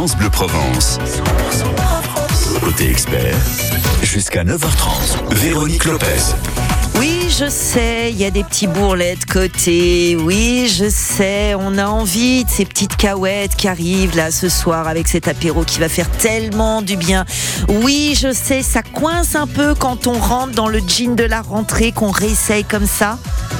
France Bleu Provence. Côté expert, jusqu'à 9h30, Véronique Lopez. Je sais, il y a des petits bourrelets de côté. Oui, je sais, on a envie de ces petites cahuètes qui arrivent là ce soir avec cet apéro qui va faire tellement du bien. Oui, je sais, ça coince un peu quand on rentre dans le jean de la rentrée, qu'on réessaye comme ça.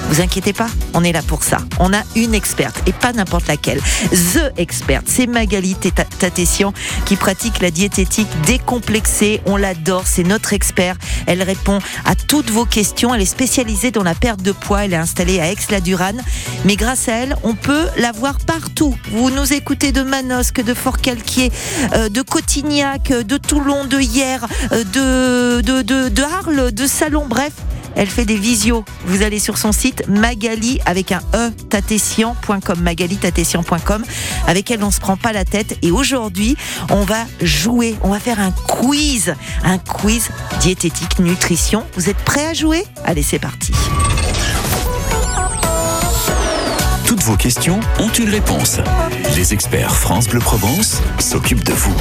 Vous inquiétez pas, on est là pour ça. On a une experte et pas n'importe laquelle. The experte, c'est Magali Tatessian qui pratique la diététique décomplexée. On l'adore, c'est notre expert. Elle répond à toutes vos questions. Elle est spécialisée dans la perte de poids. Elle est installée à Aix-la-Durane. Mais grâce à elle, on peut la voir partout. Vous nous écoutez de Manosque, de Fort-Calquier, euh, de Cotignac, de Toulon, de Hier, euh, de, de, de, de Arles, de Salon. Bref, elle fait des visios. Vous allez sur son site Magali avec un e tatessian.com Magali tatessian.com avec elle on se prend pas la tête et aujourd'hui on va jouer, on va faire un quiz, un quiz diététique nutrition. Vous êtes prêts à jouer? Allez, c'est parti. Toutes vos questions ont une réponse. Les experts France Bleu Provence s'occupent de vous.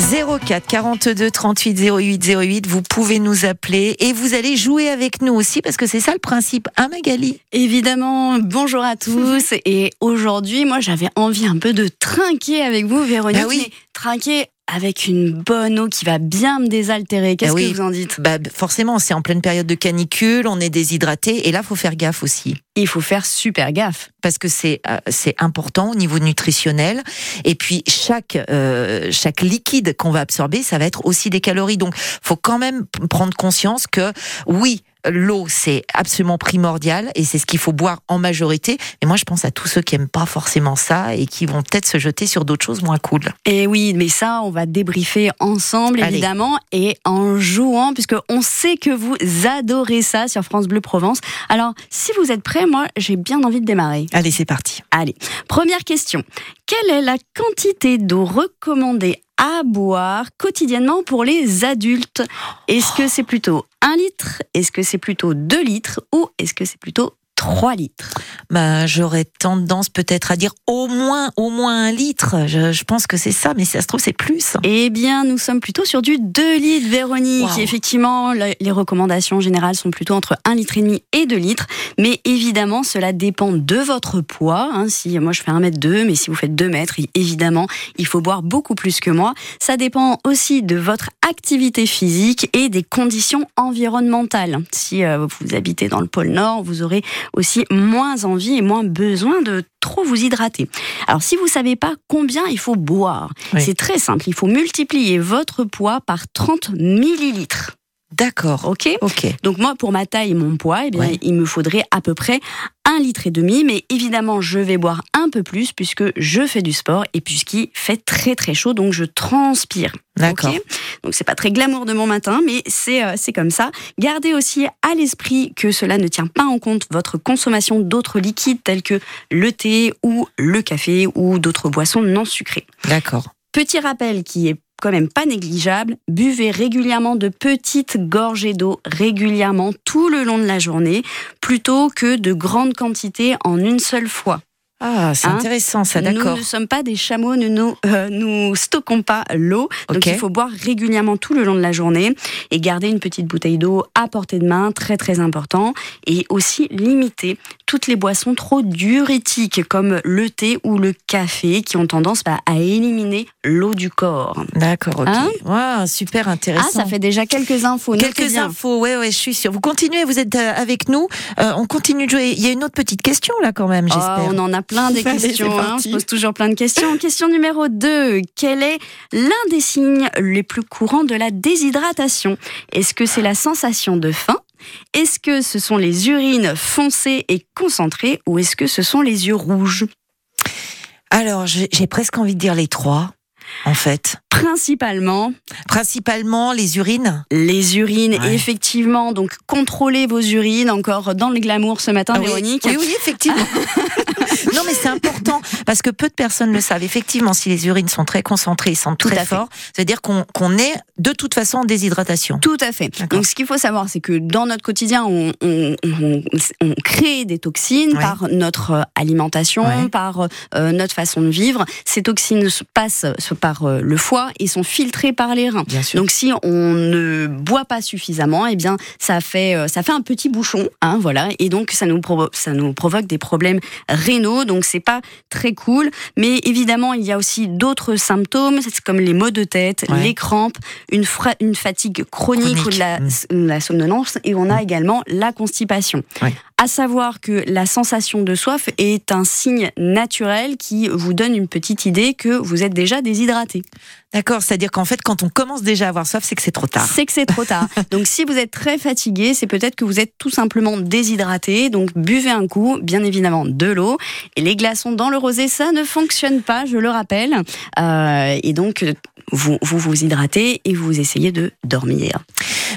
04 42 38 08 08. Vous pouvez nous appeler et vous allez jouer avec nous aussi parce que c'est ça le principe, hein Magali? Évidemment, bonjour à tous. et aujourd'hui, moi j'avais envie un peu de trinquer avec vous, Véronique. Bah oui. trinquer avec une bonne eau qui va bien me désaltérer. Qu'est-ce oui. que vous en dites? Bah, Forcément, c'est en pleine période de canicule, on est déshydraté et là, faut faire gaffe aussi. Il faut faire super gaffe. parce que c'est euh, c'est important au niveau nutritionnel et puis chaque euh, chaque liquide qu'on va absorber ça va être aussi des calories donc faut quand même prendre conscience que oui l'eau c'est absolument primordial et c'est ce qu'il faut boire en majorité mais moi je pense à tous ceux qui aiment pas forcément ça et qui vont peut-être se jeter sur d'autres choses moins cool Et oui, mais ça, on va débriefer ensemble, Allez. évidemment, et en jouant, puisque on sait que vous adorez ça sur France Bleu Provence. Alors, si vous êtes prêts, moi, j'ai bien envie de démarrer. allez c'est parti Allez, première question. Quelle est la quantité d'eau recommandée à boire quotidiennement pour les adultes? Est-ce que c'est plutôt 1 litre? Est-ce que c'est plutôt 2 litres? Ou est-ce que c'est plutôt 3 litres bah j'aurais tendance peut-être à dire au moins au moins un litre je, je pense que c'est ça mais si ça se trouve c'est plus Eh bien, nous sommes plutôt sur du 2 litres, Véronique. Effectivement, le- les recommandations générales sont plutôt entre 1 litre et demi et 2 litres. Mais évidemment, cela dépend de votre poids. hein. Si moi je fais 1 mètre 2, mais si vous faites 2 mètres, évidemment, il faut boire beaucoup plus que moi. Ça dépend aussi de votre activité physique et des conditions environnementales. Si euh, vous habitez dans le pôle Nord, vous aurez aussi moins envie et moins besoin de trop vous hydrater. Alors, si vous savez pas combien il faut boire, Oui. c'est très simple. Il faut multiplier votre poids par 30 millilitres. D'accord Ok ok Donc moi, pour ma taille et mon poids, eh bien, Ouais. il me faudrait à peu près un litre et demi. Mais évidemment, je vais boire un peu plus puisque je fais du sport et puisqu'il fait très très chaud, donc je transpire. D'accord. Ok donc c'est pas très glamour de mon matin, mais c'est euh, c'est comme ça. Gardez aussi à l'esprit que cela ne tient pas en compte votre consommation d'autres liquides tels que le thé ou le café ou d'autres boissons non sucrées. d'accord Petit rappel qui est quand même pas négligeable, buvez régulièrement de petites gorgées d'eau régulièrement tout le long de la journée plutôt que de grandes quantités en une seule fois. Ah, c'est Hein intéressant ça, Nous d'accord. ne sommes pas des chameaux, nous nous, euh, nous stockons pas l'eau. Donc il faut boire régulièrement tout le long de la journée et garder une petite bouteille d'eau à portée de main, très très important. Et aussi limiter toutes les boissons trop diurétiques comme le thé ou le café qui ont tendance bah, à éliminer l'eau du corps. D'accord, ok. Hein super intéressant. Ah, ça fait déjà quelques infos. Quelques infos, ouais, ouais, je suis sûre. Vous continuez, vous êtes euh, avec nous. Euh, on continue de jouer. Il y a une autre petite question là quand même, Oh, j'espère. on en a plein des Allez, questions. hein. On se pose toujours plein de questions. Question numéro 2. Quel est l'un des signes les plus courants de la déshydratation? Est-ce que c'est la sensation de faim? Est-ce que ce sont les urines foncées et concentrées? Ou est-ce que ce sont les yeux rouges? Alors, j'ai presque envie de dire les trois, en fait. Principalement Principalement les urines. les urines, Ouais. effectivement. Donc contrôlez vos urines encore dans le glamour ce matin, Ah. Véronique. Oui, oui, effectivement. non, mais c'est important Parce que peu de personnes le savent. Effectivement, si les urines sont très concentrées, ils sont très forts, c'est-à-dire qu'on est de toute façon en déshydratation. Tout à fait. Donc ce qu'il faut savoir, c'est que dans notre quotidien, on, on, on, on crée des toxines par notre alimentation, par euh, notre façon de vivre. Ces toxines passent par euh, le foie et sont filtrées par les reins. Donc si on ne boit pas suffisamment, eh bien ça fait euh, ça fait un petit bouchon, hein, voilà, et donc ça nous ça nous provoque des problèmes rénaux. Donc c'est pas très cool. Mais évidemment, il y a aussi d'autres symptômes, comme les maux de tête, les crampes, une, une fatigue chronique, ou mm. la, somnolence, et on a mm. également la constipation. À savoir que la sensation de soif est un signe naturel qui vous donne une petite idée que vous êtes déjà déshydraté. D'accord, c'est-à-dire qu'en fait, quand on commence déjà à avoir soif, c'est que c'est trop tard. C'est que c'est trop tard. donc, si vous êtes très fatigué, c'est peut-être que vous êtes tout simplement déshydraté. Donc, buvez un coup, bien évidemment, de l'eau. Et les glaçons dans le rosé, ça ne fonctionne pas, je le rappelle. Euh, et donc, vous, vous vous hydratez et vous essayez de dormir.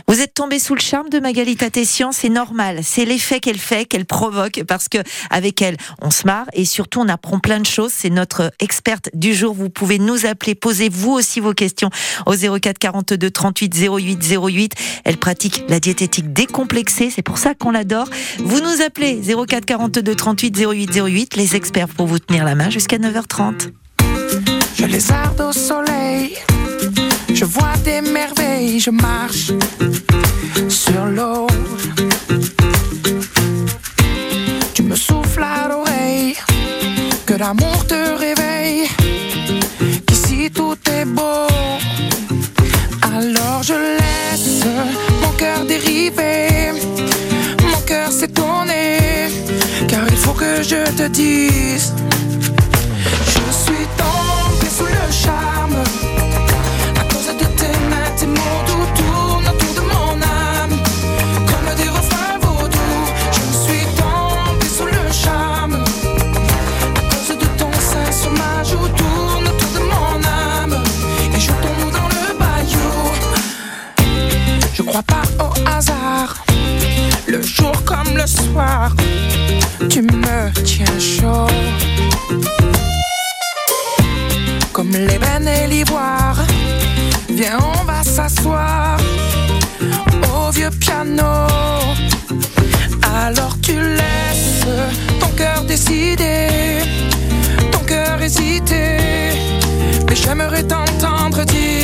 Vous êtes tombé sous le charme de Magali Tatessian, c'est normal. C'est l'effet qu'elle fait, qu'elle provoque, parce que avec elle, on se marre et surtout on apprend plein de choses. C'est notre experte du jour. Vous pouvez nous appeler, posez vous aussi vos questions au 04 42 38 08 08. Elle pratique la diététique décomplexée, c'est pour ça qu'on l'adore. Vous nous appelez 04 42 38 08 08. Les experts pour vous tenir la main jusqu'à 9h30. Je les au soleil je vois des merveilles, je marche sur l'eau. Tu me souffles à l'oreille, que l'amour te réveille, Alors je laisse mon cœur dériver, mon cœur tourné, car il faut que je te dise, je suis tombé sous le charme petit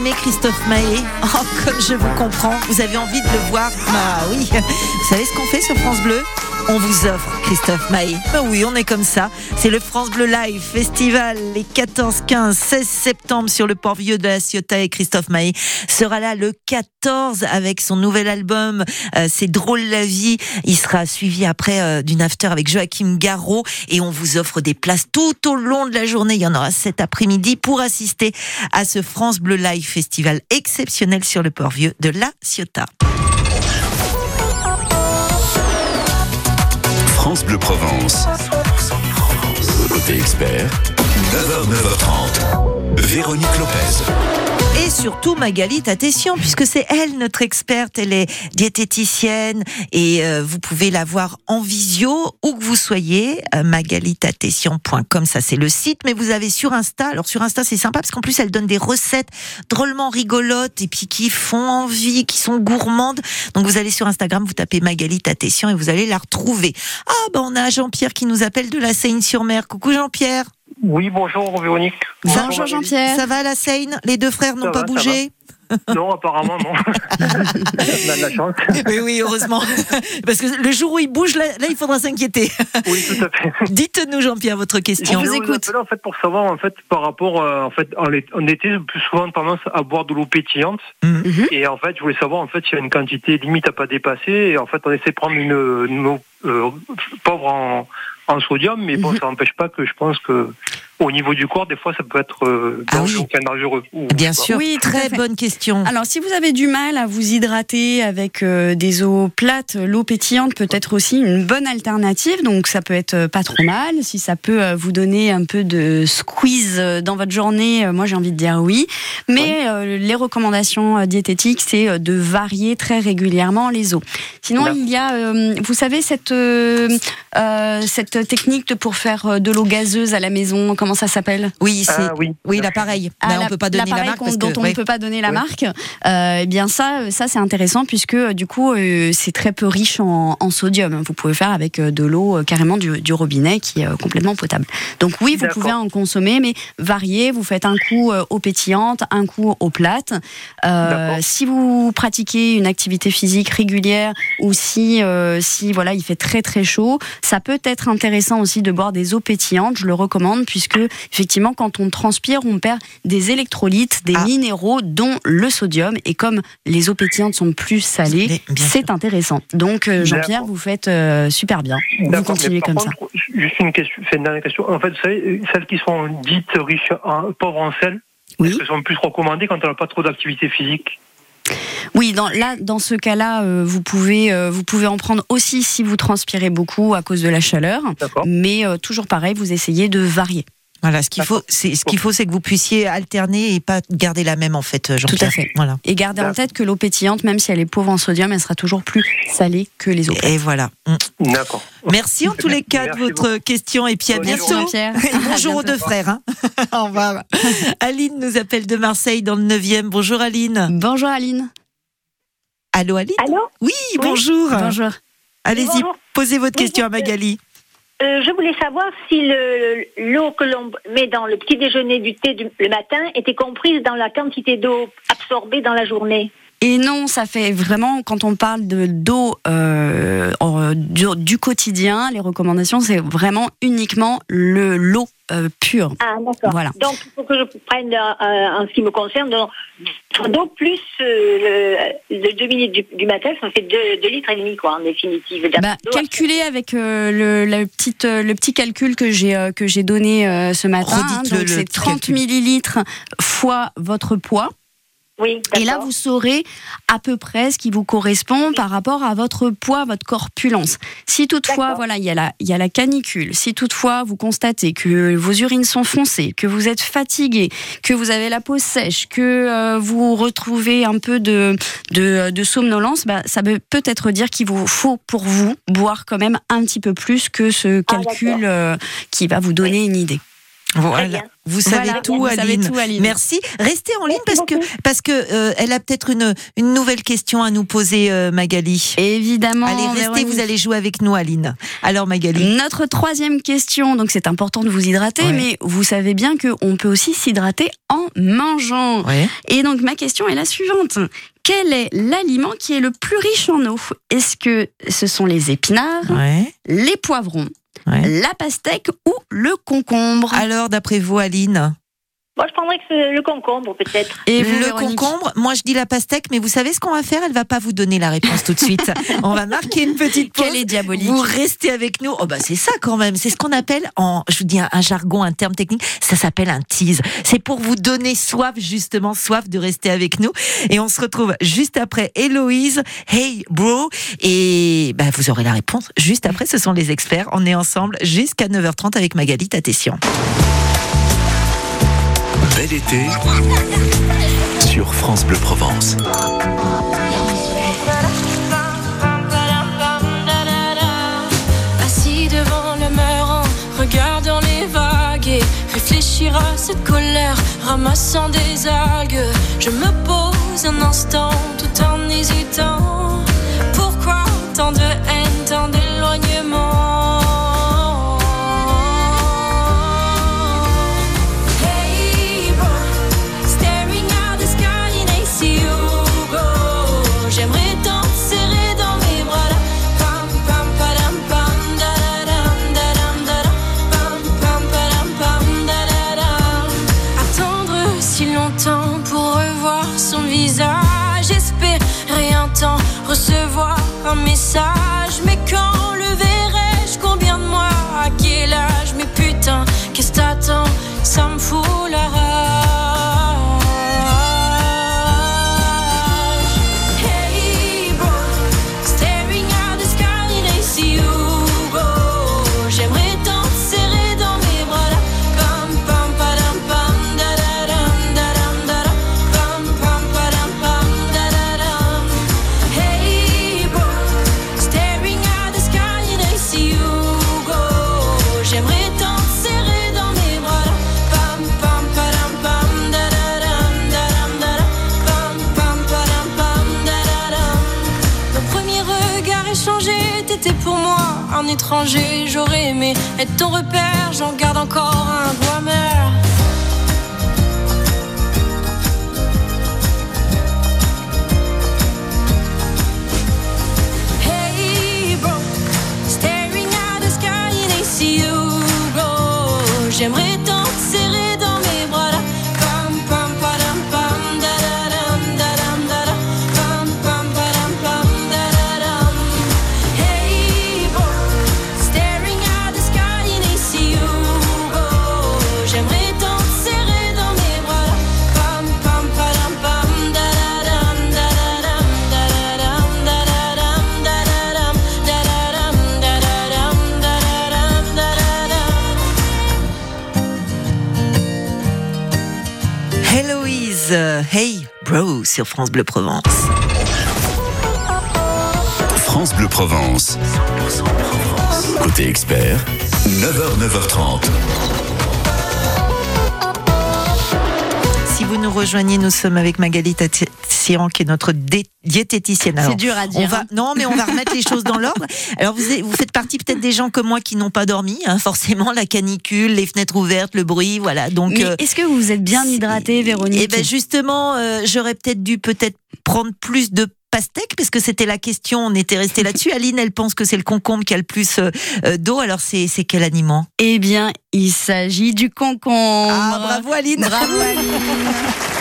dire Christophe Maé. Oh, comme je vous comprends, vous avez envie de le voir. Bah oui. Vous savez ce qu'on fait sur France Bleu? On vous offre Christophe Maé. Bah oui, on est comme ça. C'est le France Bleu Live Festival les 14, 15, 16 septembre sur le port vieux de la Ciotat et Christophe Maé sera là le 14 avec son nouvel album euh, C'est drôle la vie. Il sera suivi après euh, d'une after avec Joachim Garraud et on vous offre des places tout au long de la journée. Il y en aura cet après-midi pour assister à ce France Bleu Live Festival exceptionnel sur le port vieux de la Ciotat. France Bleu Provence. Côté expert, 9h, 9h30. Véronique Lopez. Et surtout Magali Tatessian, puisque c'est elle notre experte, elle est diététicienne et euh, vous pouvez la voir en visio où que vous soyez, euh, magalitatessian.com, ça c'est le site, mais vous avez sur Insta, alors sur Insta c'est sympa parce qu'en plus elle donne des recettes drôlement rigolotes et puis qui font envie, qui sont gourmandes. Donc vous allez sur Instagram, vous tapez Magali Tatessian et vous allez la retrouver. Ah ben on a Jean-Pierre qui nous appelle de la Seine-sur-Mer. Coucou Jean-Pierre. Oui, bonjour Véronique. Bonjour Jean-Pierre. Ça va la Seine? Les deux frères n'ont pas va, bougé? Non, apparemment, non. On a de la chance. Oui, oui, heureusement. Parce que le jour où il bouge, là, là, il faudra s'inquiéter. Oui, tout à fait. Dites-nous, Jean-Pierre, votre question. vous Je écoute. appelle, en fait, pour savoir, en fait, par rapport, euh, en fait, en, été- en été, j'ai plus souvent tendance à boire de l'eau pétillante. Mhm. Et en fait, je voulais savoir, en fait, s'il y a une quantité limite à pas dépasser. Et en fait, on essaie de prendre une, une eau euh, pauvre en, en sodium, mais bon, ça n'empêche pas que je pense que au niveau du corps, des fois, ça peut être euh, Ah dangereux, oui. enfin, dangereux. ou- Bien sûr, Oui, très bonne question. Alors, si vous avez du mal à vous hydrater avec euh, des eaux plates, l'eau pétillante peut être aussi une bonne alternative. Donc, ça peut être euh, pas trop mal. Si ça peut euh, vous donner un peu de squeeze dans votre journée, euh, moi j'ai envie de dire oui. Mais euh, les recommandations euh, diététiques, c'est euh, de varier très régulièrement les eaux. Sinon, il y a, euh, vous savez, cette euh, euh, cette technique de- pour faire de l'eau gazeuse à la maison. Comment ça s'appelle? Oui, c'est. Ah oui. Oui, l'appareil. ah, on peut pas donner la marque dont que on ouais. ne peut pas donner la Ouais. marque. Euh, eh bien ça, euh, ça c'est intéressant puisque euh, du coup euh, c'est très peu riche en, en sodium. Vous pouvez faire avec de l'eau euh, carrément du, du robinet qui est euh, complètement potable. Donc oui, vous pouvez en consommer, mais variez. Vous faites un coup euh, eau pétillante, un coup eau plate. Euh, si vous pratiquez une activité physique régulière ou si euh, si voilà il fait très très chaud, ça peut être intéressant aussi de boire des eaux pétillantes. Je le recommande puisque effectivement quand on transpire, on perd des électrolytes, des Ah. minéraux, dont le sodium. Et comme les eaux pétillantes sont plus salées, c'est intéressant. Donc euh, Jean-Pierre, vous faites euh, super bien. Vous continuez comme ça. Juste une question, c'est une dernière question. En fait, vous savez, celles qui sont dites riches, en, pauvres en sel, Oui. est-ce qu'elles sont plus recommandées quand on n'a pas trop d'activité physique? Oui, dans, là, dans ce cas-là, euh, vous pouvez, euh, vous pouvez en prendre aussi si vous transpirez beaucoup à cause de la chaleur. D'accord. Mais euh, toujours pareil, vous essayez de varier. Voilà, ce qu'il faut, c'est ce qu'il faut, c'est que vous puissiez alterner et pas garder la même en fait, Jean-Pierre. à fait. Voilà. Et gardez en tête que l'eau pétillante, même si elle est pauvre en sodium, elle sera toujours plus salée que les eaux. Et voilà. Mm. D'accord. Merci en tous les cas de votre question et puis à bientôt. Et bonjour À aux deux frères. Hein. Au revoir. Aline nous appelle de Marseille dans le 9e. Bonjour Aline. Bonjour Aline. Allô Aline? Allô? Oui, bonjour. Bonjour. Allez-y, Bonjour. posez votre Oui, question à Magali. Euh, Je voulais savoir si le- l'eau que l'on met dans le petit déjeuner du thé le matin était comprise dans la quantité d'eau absorbée dans la journée. Et non, ça fait vraiment, quand on parle de d'eau euh, du, du quotidien, les recommandations, c'est vraiment uniquement le l'eau euh, pure. Ah, d'accord. Voilà. Donc, il faut que je prenne, euh, en ce qui me concerne, donc, d'eau plus euh, le, le demi du, du matin, ça fait 2 litres et demi, quoi, en définitive. Bah, d'eau. calculez avec euh, le, la petite, le petit calcul que j'ai euh, que j'ai donné euh, ce matin. Redites-le, donc c'est petit 30 calcul. millilitres fois votre poids. Oui, Et là, vous saurez à peu près ce qui vous correspond par rapport à votre poids, votre corpulence. Si toutefois, voilà, il y, a la, il y a la canicule, si toutefois vous constatez que vos urines sont foncées, que vous êtes fatigué, que vous avez la peau sèche, que euh, vous retrouvez un peu de, de, de somnolence, bah, ça veut peut-être dire qu'il vous faut pour vous boire quand même un petit peu plus que ce Ah, calcul euh, qui va vous donner une idée. Voilà. Vous savez Voilà, tout, vous savez Aline. tout, Aline. Merci. Restez en ligne parce que parce que euh, elle a peut-être une une nouvelle question à nous poser, euh, Magali. Évidemment. allez, restez, Véronique. vous allez jouer avec nous, Aline. Alors, Magali. Notre troisième question, donc c'est important de vous hydrater, Ouais. mais vous savez bien qu'on peut aussi s'hydrater en mangeant. Ouais. Et donc ma question est la suivante. Quel est l'aliment qui est le plus riche en eau? Est-ce que ce sont les épinards, Ouais. les poivrons, Ouais. la pastèque ou le concombre? Alors, d'après vous, Aline? Moi, je prendrais que c'est le concombre, peut-être. Et vous, Le Véronique concombre, moi je dis la pastèque, mais vous savez ce qu'on va faire? Elle va pas vous donner la réponse tout de suite. On va marquer une petite pause. Quelle est diabolique Vous restez avec nous. Oh bah c'est ça quand même. C'est ce qu'on appelle en, je vous dis un, un jargon, un terme technique. Ça s'appelle un tease. C'est pour vous donner soif justement, soif de rester avec nous. Et on se retrouve juste après Héloïse. Hey bro. Et bah vous aurez la réponse juste après. Ce sont les experts. On est ensemble jusqu'à 9h30 avec Magali Tatessian. Bel été sur France Bleu Provence. Assis devant le mur en regardant les vagues et réfléchir à cette colère, ramassant des algues. Je me pose un instant tout en hésitant. Recevoir un message. Mais quand J'aurais aimé être ton repère, j'en garde encore un goût amer. Hey bro, staring at the sky in ACU, go. J'aimerais sur France Bleu Provence. France Bleu Provence. Côté expert, 9h, 9h30. Si vous nous rejoignez, nous sommes avec Magali Qui est notre diététicienne. C'est dur à dire. On va, hein. non, mais on va remettre les choses dans l'ordre. Alors, vous, vous faites partie peut-être des gens comme moi qui n'ont pas dormi, hein, forcément, la canicule, les fenêtres ouvertes, le bruit, voilà. Donc, euh, est-ce que vous êtes bien hydratée, Véronique Eh ben justement, euh, j'aurais peut-être dû peut-être prendre plus de pastèque parce que c'était la question, on était resté là-dessus. Aline, elle pense que c'est le concombre qui a le plus euh, d'eau. Alors c'est c'est quel aliment? Eh bien, il s'agit du concombre. Ah bravo Aline. Bravo Aline.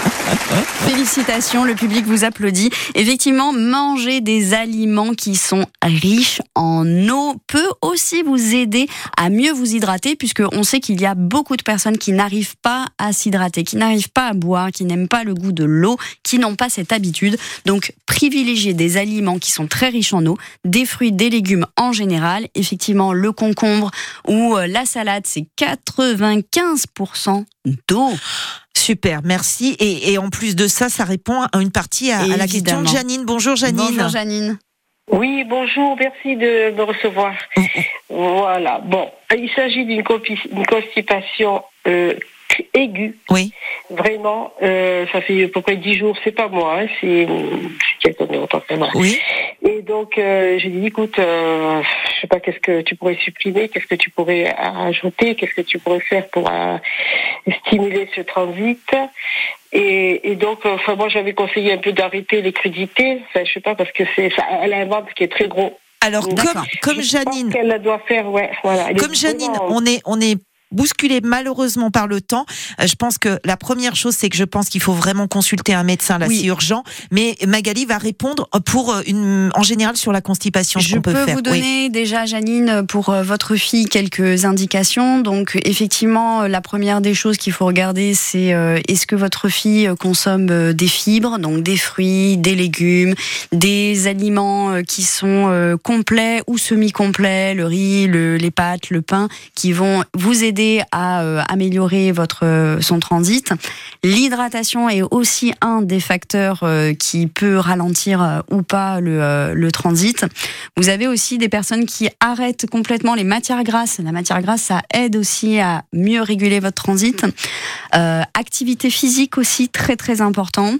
Félicitations, le public vous applaudit. Effectivement, manger des aliments qui sont riches en eau peut aussi vous aider à mieux vous hydrater, puisque on sait qu'il y a beaucoup de personnes qui n'arrivent pas à s'hydrater, qui n'arrivent pas à boire, qui n'aiment pas le goût de l'eau, qui n'ont pas cette habitude. Donc, privilégier des aliments qui sont très riches en eau, des fruits, des légumes en général. Effectivement, le concombre ou euh, la salade, c'est 95% d'eau. Super, merci. Et, et en plus de ça, ça répond à une partie à, à la question de. Janine. Bonjour Janine. Bonjour Janine. Oui, bonjour, merci de me recevoir. Voilà. Bon, il s'agit d'une constipation euh, aiguë. Oui. Vraiment, euh, ça fait à peu près dix jours. C'est pas moi, hein, c'est quelqu'un d'autre. Oui. Et donc, euh, j'ai dit, écoute, euh, sais pas, qu'est-ce que tu pourrais supprimer, qu'est-ce que tu pourrais ajouter, qu'est-ce que tu pourrais faire pour euh, stimuler ce transit. Et, et donc, enfin, moi, j'avais conseillé un peu d'arrêter les crudités. Enfin, je sais pas, parce que c'est ça, elle a un ventre qui est très gros. Alors, comme, comme Janine, doit faire, ouais, voilà. Comme Janine, on est, on est bousculé malheureusement par le temps. Euh, Je pense que la première chose, c'est que je pense qu'il faut vraiment consulter un médecin, là, Oui. c'est urgent. Mais Magali va répondre pour euh, une, en général sur la constipation, Je peut, peux faire. vous Oui. donner déjà, Janine, pour euh, votre fille, quelques indications. Donc, effectivement, euh, la première des choses qu'il faut regarder, c'est euh, est-ce que votre fille euh, consomme euh, des fibres, donc des fruits, des légumes, des aliments euh, qui sont euh, complets ou semi-complets, le riz, le- les pâtes, le pain, qui vont vous aider à euh, améliorer votre euh, son transit. L'hydratation est aussi un des facteurs euh, qui peut ralentir ou pas le, transit. Vous avez aussi des personnes qui arrêtent complètement les matières grasses. La matière grasse, ça aide aussi à mieux réguler votre transit. Activité physique aussi, très très important.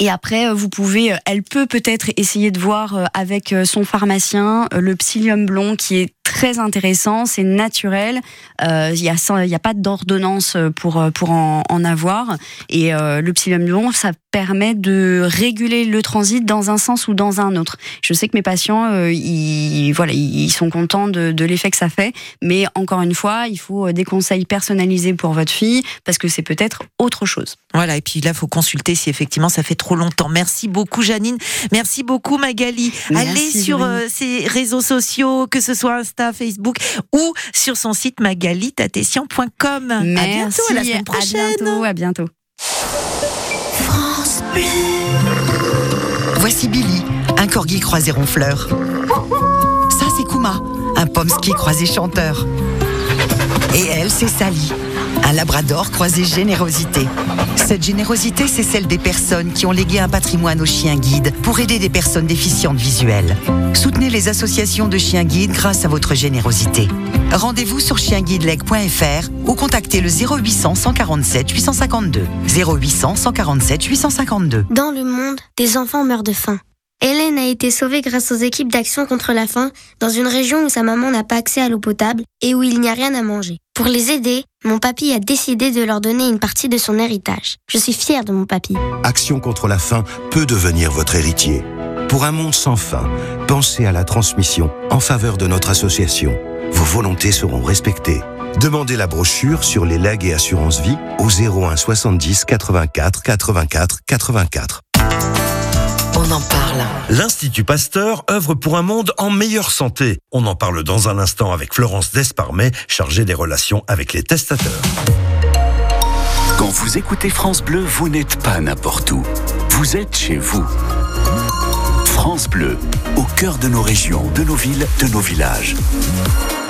Et après, euh, vous pouvez, euh, elle peut peut-être essayer de voir euh, avec euh, son pharmacien euh, le psyllium blond qui est très intéressant, c'est naturel. Euh, Il n'y a, pas d'ordonnance pour, euh, pour en, avoir. Et euh, le psyllium blond, ça permet de réguler le transit dans un sens ou dans un autre. Je sais que mes patients, euh, ils, voilà, ils sont contents de, de l'effet que ça fait. Mais encore une fois, il faut des conseils personnalisés pour votre fille parce que c'est peut-être autre chose. Voilà, et puis là, faut consulter si effectivement ça fait trop longtemps. Merci beaucoup, Janine. Merci beaucoup, Magali. Merci, Allez sur Brune. euh, ses réseaux sociaux, que ce soit Insta, Facebook ou sur son site magalitatessian.com. À bientôt, à la semaine prochaine. À bientôt, à bientôt. Voici Billy, un corgi croisé ronfleur. Ça, c'est Kuma, un pomsky croisé chanteur. Et elle, c'est Sally, un labrador croisé générosité. Cette générosité, c'est celle des personnes qui ont légué un patrimoine aux chiens guides pour aider des personnes déficientes visuelles. Soutenez les associations de chiens guides grâce à votre générosité. Rendez-vous sur chienguideleg.fr ou contactez le 0800 147 852. 0800 147 852. Dans le monde, des enfants meurent de faim. Hélène a été sauvée grâce aux équipes d'action contre la faim dans une région où sa maman n'a pas accès à l'eau potable et où il n'y a rien à manger. Pour les aider, mon papy a décidé de leur donner une partie de son héritage. Je suis fière de mon papy. Action contre la faim peut devenir votre héritier. Pour un monde sans faim, pensez à la transmission en faveur de notre association. Vos volontés seront respectées. Demandez la brochure sur les legs et assurances vie au 01 70 84 84 84. On en parle. L'Institut Pasteur œuvre pour un monde en meilleure santé. On en parle dans un instant avec Florence Desparmet, chargée des relations avec les testateurs. Quand vous écoutez France Bleu, vous n'êtes pas n'importe où. Vous êtes chez vous. France Bleu, au cœur de nos régions, de nos villes, de nos villages.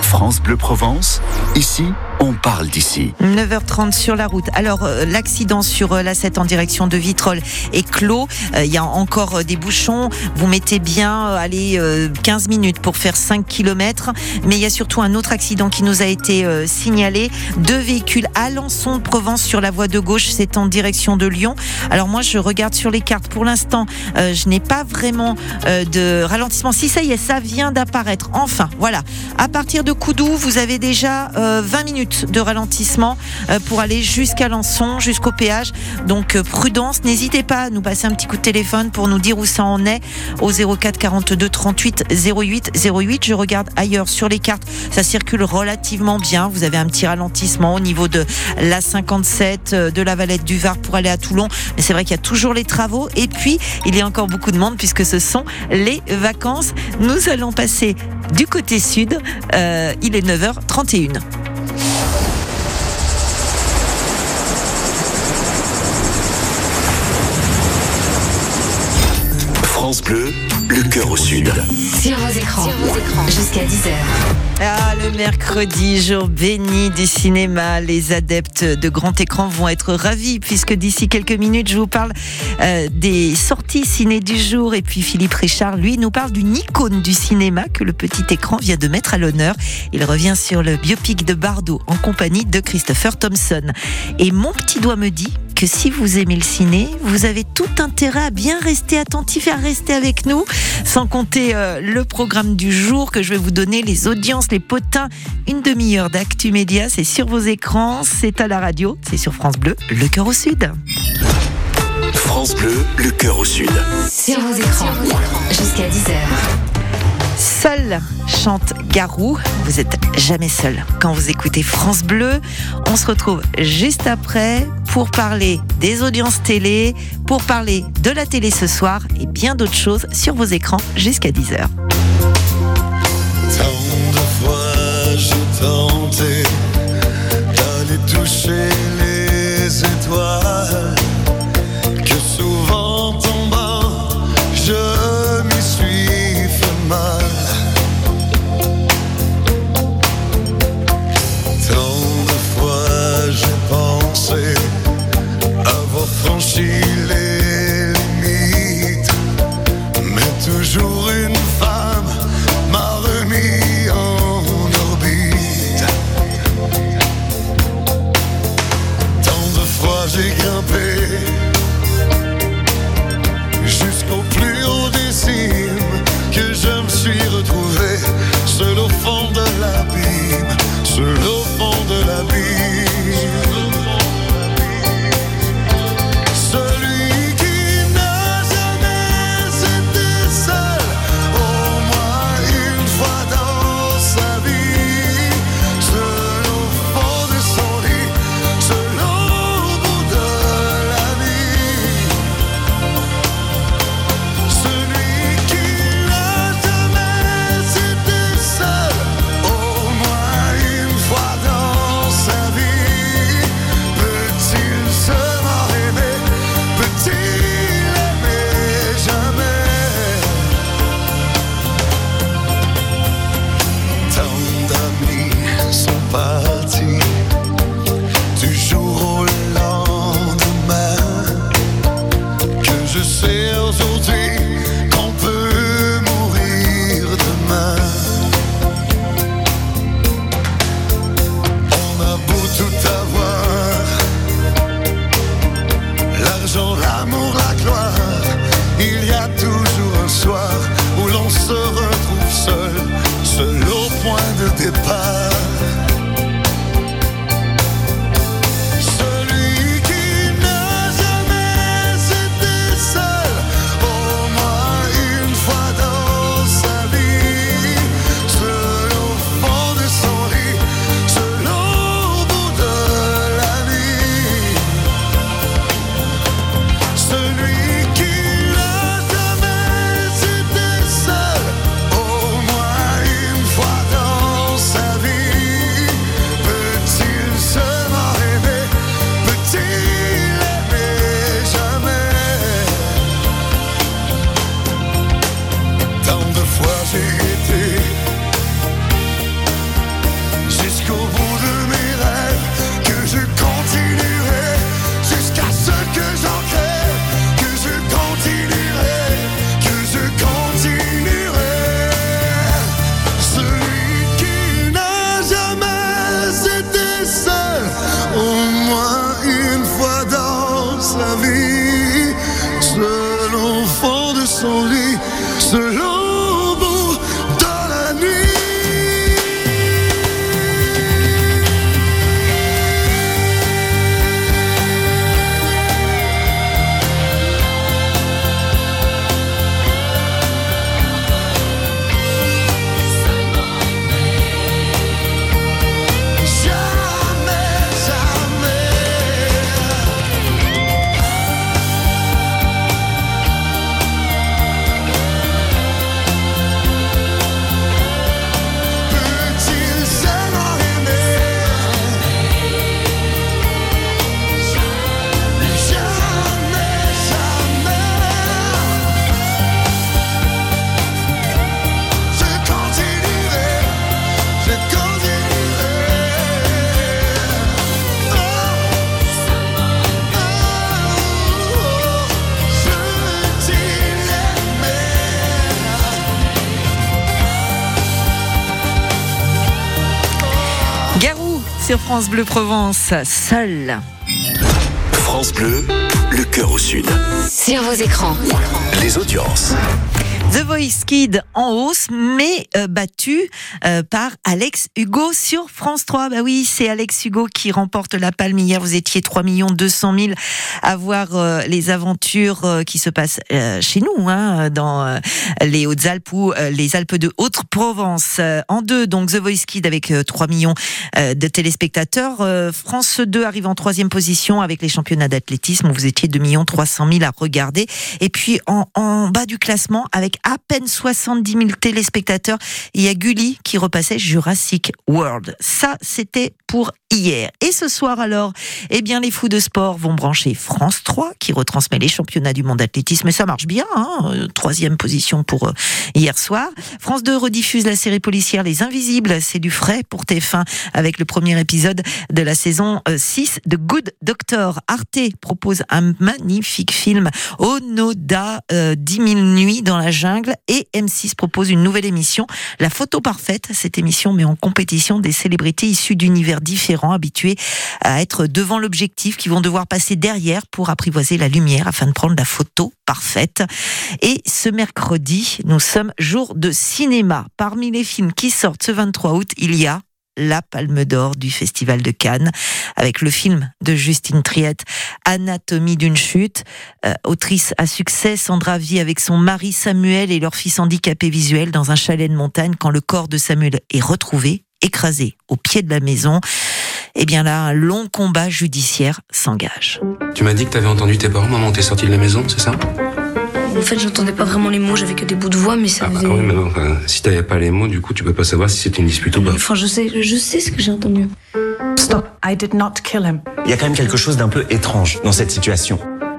France Bleu Provence, ici, on parle d'ici. 9h30 sur la route. Alors, euh, l'accident sur euh, la 7 en direction de Vitrolles est clos. Euh, Il y a encore des bouchons. Vous mettez bien, allez, euh, 15 minutes pour faire 5 km. Mais il y a surtout un autre accident qui nous a été signalé. Deux véhicules à Lançon de Provence sur la voie de gauche. C'est en direction de Lyon. Alors moi, je regarde sur les cartes. Pour l'instant, je n'ai pas vraiment de ralentissement. Si ça y est, ça vient d'apparaître. Enfin, voilà. À partir de Coudou, vous avez déjà euh, 20 minutes de ralentissement euh, pour aller jusqu'à Lançon, jusqu'au péage. Donc euh, prudence, n'hésitez pas à nous passer un petit coup de téléphone pour nous dire où ça en est au 04 42 38 08 08. Je regarde ailleurs sur les cartes, ça circule relativement bien. Vous avez un petit ralentissement au niveau de la 57 euh, de la Valette du Var pour aller à Toulon. Mais c'est vrai qu'il y a toujours les travaux et puis il y a encore beaucoup de monde puisque ce sont les vacances. Nous allons passer du côté sud. Il est 9h31. France Bleu, le cœur cœur au sud. Sur vos écrans, jusqu'à 10h. Ah, le mercredi, jour béni du cinéma. Les adeptes de grand écran vont être ravis puisque d'ici quelques minutes, je vous parle euh, des sorties ciné du jour. Et puis Philippe Richard, lui, nous parle d'une icône du cinéma que le petit écran vient de mettre à l'honneur. Il revient sur le biopic de Bardot en compagnie de Christopher Thompson. Et mon petit doigt me dit que si vous aimez le ciné, vous avez tout intérêt à bien rester attentif et à rester avec nous, sans compter euh, le programme du jour que je vais vous donner, les audiences, les potins, une demi-heure d'actu média, c'est sur vos écrans, c'est à la radio, c'est sur France Bleu, le cœur au sud. France Bleu, le cœur au sud. Sur vos écrans, jusqu'à 10h. Seul chante Garou. Vous êtes jamais seul quand vous écoutez France Bleu. On se retrouve juste après pour parler des audiences télé, pour parler de la télé ce soir et bien d'autres choses sur vos écrans jusqu'à 10h. Tant de fois j'ai tenté d'aller toucher les étoiles, France Bleu Provence. Seul. France Bleu, le cœur au sud. Sur vos écrans. Les audiences. The Voice Kid en hausse, mais euh, battu euh, par Alex Hugo sur France 3. Bah oui, c'est Alex Hugo qui remporte la palme. Hier, vous étiez 3 200 000 à voir euh, les aventures euh, qui se passent euh, chez nous, hein, dans euh, les Hautes-Alpes ou les Alpes de Haute-Provence. En deux, donc The Voice Kid avec euh, 3 millions de téléspectateurs. France 2 arrive en troisième position avec les championnats d'athlétisme vous étiez 2 300 000 à regarder. Et puis en, en bas du classement, avec à peine 70 000 téléspectateurs, il y a Gulli qui repassait Jurassic World. Ça, c'était pour hier. Et ce soir alors, eh bien les fous de sport vont brancher France 3 qui retransmet les championnats du monde d'athlétisme. Et ça marche bien, hein Euh, troisième position pour euh, hier soir. France 2 rediffuse la série policière Les Invisibles. C'est du frais pour TF1 avec le premier épisode de la saison euh, 6 de Good Doctor. Arte propose un magnifique film Onoda, euh, 10 000 nuits dans la jungle et M6 propose une nouvelle émission, La photo parfaite. Cette émission met en compétition des célébrités issues d'univers différents, habitués à être devant l'objectif, qui vont devoir passer derrière pour apprivoiser la lumière afin de prendre la photo parfaite. Et ce mercredi, nous sommes jour de cinéma. Parmi les films qui sortent ce 23 août, il y a la Palme d'Or du Festival de Cannes, avec le film de Justine Triette, Anatomie d'une chute. Euh, autrice à succès, Sandra vit avec son mari Samuel et leur fils handicapé visuel dans un chalet de montagne quand le corps de Samuel est retrouvé, écrasé au pied de la maison. Et bien là, un long combat judiciaire s'engage. Tu m'as dit que t'avais entendu tes parents, maman, t'es sorti de la maison, c'est ça? En fait, j'entendais pas vraiment les mots, j'avais que des bouts de voix, mais ça faisait. Ah oui, mais non, enfin, si t'avais pas les mots, du coup, tu peux pas savoir si c'était une dispute ou pas. Enfin, je sais, je sais ce que j'ai entendu. Stop. I did not kill him. Il y a quand même quelque chose d'un peu étrange dans cette situation.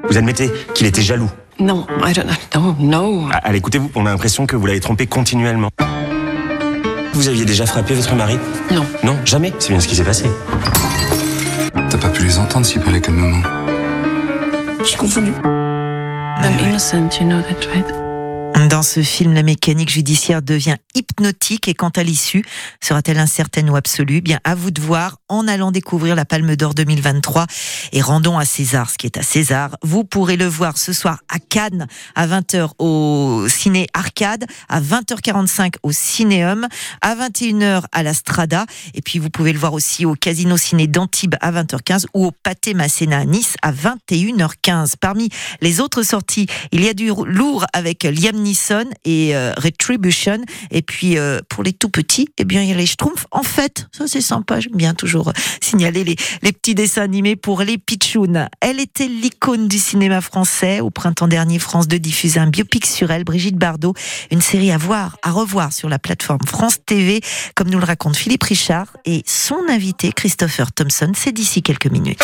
Vous admettez qu'il était jaloux? No, I don't know. No, Allez, écoutez-vous, on a l'impression que vous l'avez trompé continuellement. Vous aviez déjà frappé votre mari Non. Non, jamais. C'est bien ce qui s'est passé. T'as pas pu les entendre s'ils parlaient calmement. J'ai confondu. I'm innocent, you know that, right? Dans ce film, la mécanique judiciaire devient hypnotique et quant à l'issue, sera-t-elle incertaine ou absolue? Bien, à vous de voir en allant découvrir la Palme d'Or 2023 et rendons à César ce qui est à César. Vous pourrez le voir ce soir à Cannes à 20h au Ciné Arcade, à 20h45 au Cinéum, à 21h à la Strada et puis vous pouvez le voir aussi au Casino Ciné d'Antibes à 20h15 ou au Pâté Masséna à Nice à 21h15. Parmi les autres sorties, il y a du lourd avec Liam Et euh, Retribution. Et puis euh, pour les tout petits, eh bien il y a les Schtroumpfs. En fait, ça c'est sympa. J'aime bien toujours euh, signaler les, petits dessins animés pour les pitchouns. Elle était l'icône du cinéma français. Au printemps dernier, France 2 diffusait un biopic sur elle, Brigitte Bardot. Une série à voir, à revoir sur la plateforme France TV, comme nous le raconte Philippe Richard et son invité Christopher Thompson. C'est d'ici quelques minutes.